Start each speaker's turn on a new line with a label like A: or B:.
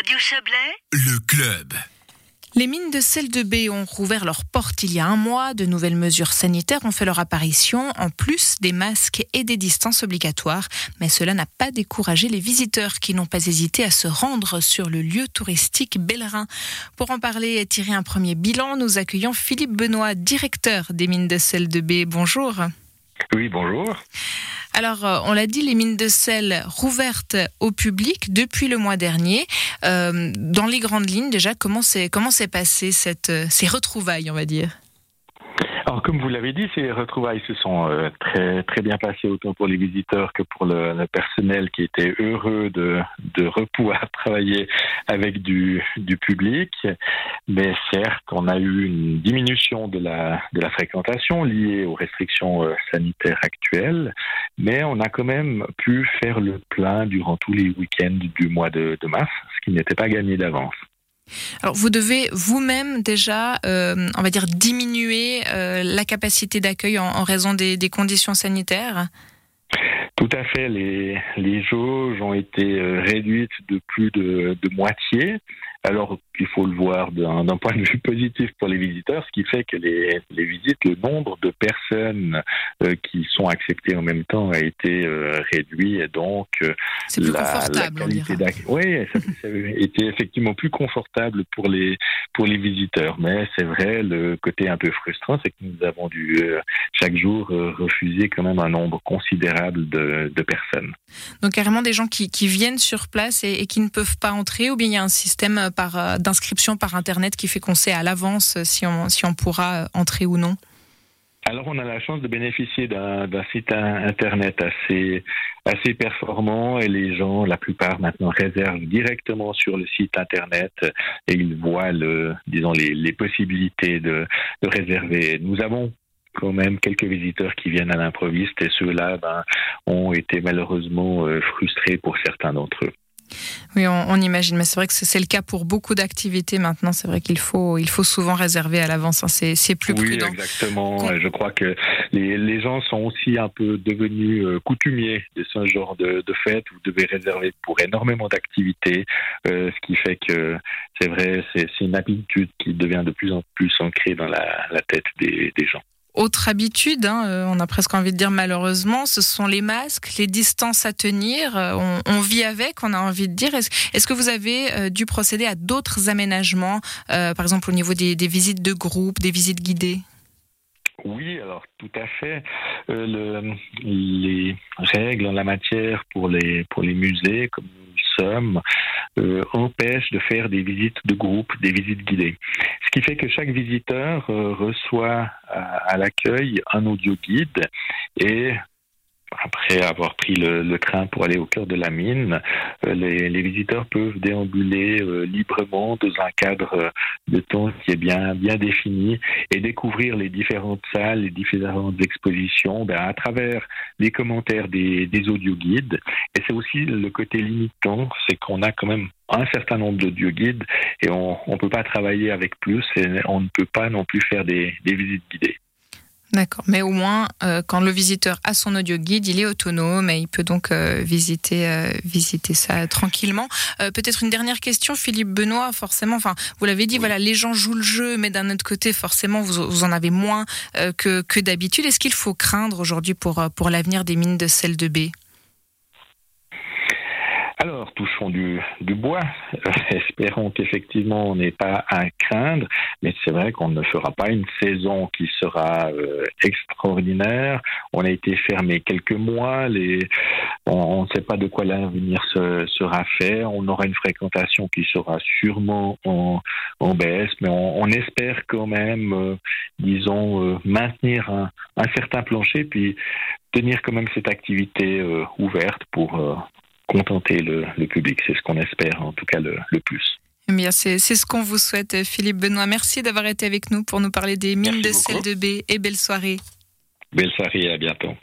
A: Radio Chablais,
B: Le club.
C: Les mines de sel de baie ont rouvert leurs portes il y a un mois. De nouvelles mesures sanitaires ont fait leur apparition, en plus des masques et des distances obligatoires. Mais cela n'a pas découragé les visiteurs qui n'ont pas hésité à se rendre sur le lieu touristique Bellerin. Pour en parler et tirer un premier bilan, nous accueillons Philippe Benoît, directeur des mines de sel de baie. Bonjour.
D: Oui, bonjour.
C: Alors, euh, on l'a dit, les mines de sel rouvertes au public depuis le mois dernier. Euh, dans les grandes lignes, déjà, comment s'est passé cette, euh, ces retrouvailles, on va dire?
D: Alors, comme vous l'avez dit, ces retrouvailles se sont euh, très très bien passées autant pour les visiteurs que pour le, le personnel qui était heureux de, de repouvoir travailler avec du, du public. Mais certes, on a eu une diminution de la, de la fréquentation liée aux restrictions euh, sanitaires actuelles, mais on a quand même pu faire le plein durant tous les week-ends du mois de, de mars, ce qui n'était pas gagné d'avance.
C: Alors, vous devez vous-même déjà, euh, on va dire, diminuer euh, la capacité d'accueil en, raison des, conditions sanitaires
D: Tout à fait, les, jauges ont été euh, réduites de plus de moitié. Alors, il faut le voir d'un point de vue positif pour les visiteurs, ce qui fait que les, les visites, le nombre de personnes euh, qui sont acceptées en même temps a été euh, réduit et donc euh, la, qualité d'accueil. Oui, ça, ça a été effectivement plus confortable pour les pour les visiteurs. Mais c'est vrai, le côté un peu frustrant, c'est que nous avons dû chaque jour refuser quand même un nombre considérable de, de personnes.
C: Donc, carrément des gens qui, qui viennent sur place et, et qui ne peuvent pas entrer, ou bien il y a un système par euh, d'inscription par Internet qui fait qu'on sait à l'avance euh, si on, si on pourra euh, entrer ou non
D: Alors, on a la chance de bénéficier d'un site in- internet assez assez performant et les gens, la plupart maintenant, réservent directement sur le site internet et ils voient le, disons les, les possibilités de, de réserver. Nous avons quand même quelques visiteurs qui viennent à l'improviste et ceux-là ben, ont été malheureusement euh, frustrés pour certains d'entre eux.
C: Oui, on, on imagine, mais c'est vrai que c'est le cas pour beaucoup d'activités maintenant. C'est vrai qu'il faut, il faut souvent réserver à l'avance. hein. C'est c'est plus
D: oui,
C: prudent.
D: exactement.
C: Con-
D: Je crois que les, les gens sont aussi un peu devenus euh, coutumiers de ce genre de, de fête. Vous devez réserver pour énormément d'activités, euh, ce qui fait que c'est vrai, c'est c'est une habitude qui devient de plus en plus ancrée dans la, la tête des, des gens.
C: Autre habitude, hein, euh, on a presque envie de dire malheureusement, ce sont les masques, les distances à tenir. Euh, On, vit avec, on a envie de dire. Est-ce que vous avez euh, dû procéder à d'autres aménagements, par exemple au niveau des, visites de groupe, des visites guidées?
D: Oui, alors tout à fait. Le, les règles en la matière pour les pour les musées, comme euh, empêchent de faire des visites de groupe, des visites guidées. Ce qui fait que chaque visiteur euh, reçoit à, à l'accueil un audio guide et après avoir pris le, le train pour aller au cœur de la mine, euh, les, les visiteurs peuvent déambuler euh, librement dans un cadre euh, de temps qui est bien bien défini et découvrir les différentes salles, les différentes expositions ben, à travers les commentaires des, des audio-guides. Et c'est aussi le côté limitant, c'est qu'on a quand même un certain nombre d'audio-guides et on ne peut pas travailler avec plus et on ne peut pas non plus faire des, des visites guidées.
C: D'accord, mais au moins, euh, quand le visiteur a son audio guide, il est autonome et il peut donc euh, visiter, euh, visiter ça tranquillement. Euh, Peut-être une dernière question, Philippe Benoît, forcément, enfin, vous l'avez dit,
D: Oui.
C: voilà, les gens jouent le jeu, mais d'un autre côté, forcément, vous, vous en avez moins euh, que, que d'habitude. Est-ce qu'il faut craindre aujourd'hui pour, euh, pour l'avenir des mines de sel de baie?
D: Alors, touchons du, bois. Euh, espérons qu'effectivement on n'ait pas à craindre, mais c'est vrai qu'on ne fera pas une saison qui sera euh, extraordinaire. On a été fermé quelques mois, on ne sait pas de quoi l'avenir se, sera fait. On aura une fréquentation qui sera sûrement en, baisse, mais on, espère quand même, euh, disons, euh, maintenir un, un certain plancher, puis tenir quand même cette activité euh, ouverte pour contenter le, le public. C'est ce qu'on espère, en tout cas le, le plus.
C: Eh bien, c'est ce qu'on vous souhaite, Philippe Benoît. Merci d'avoir été avec nous pour nous parler des mines
D: Merci
C: de sel de baie et belle soirée.
D: Belle soirée et à bientôt.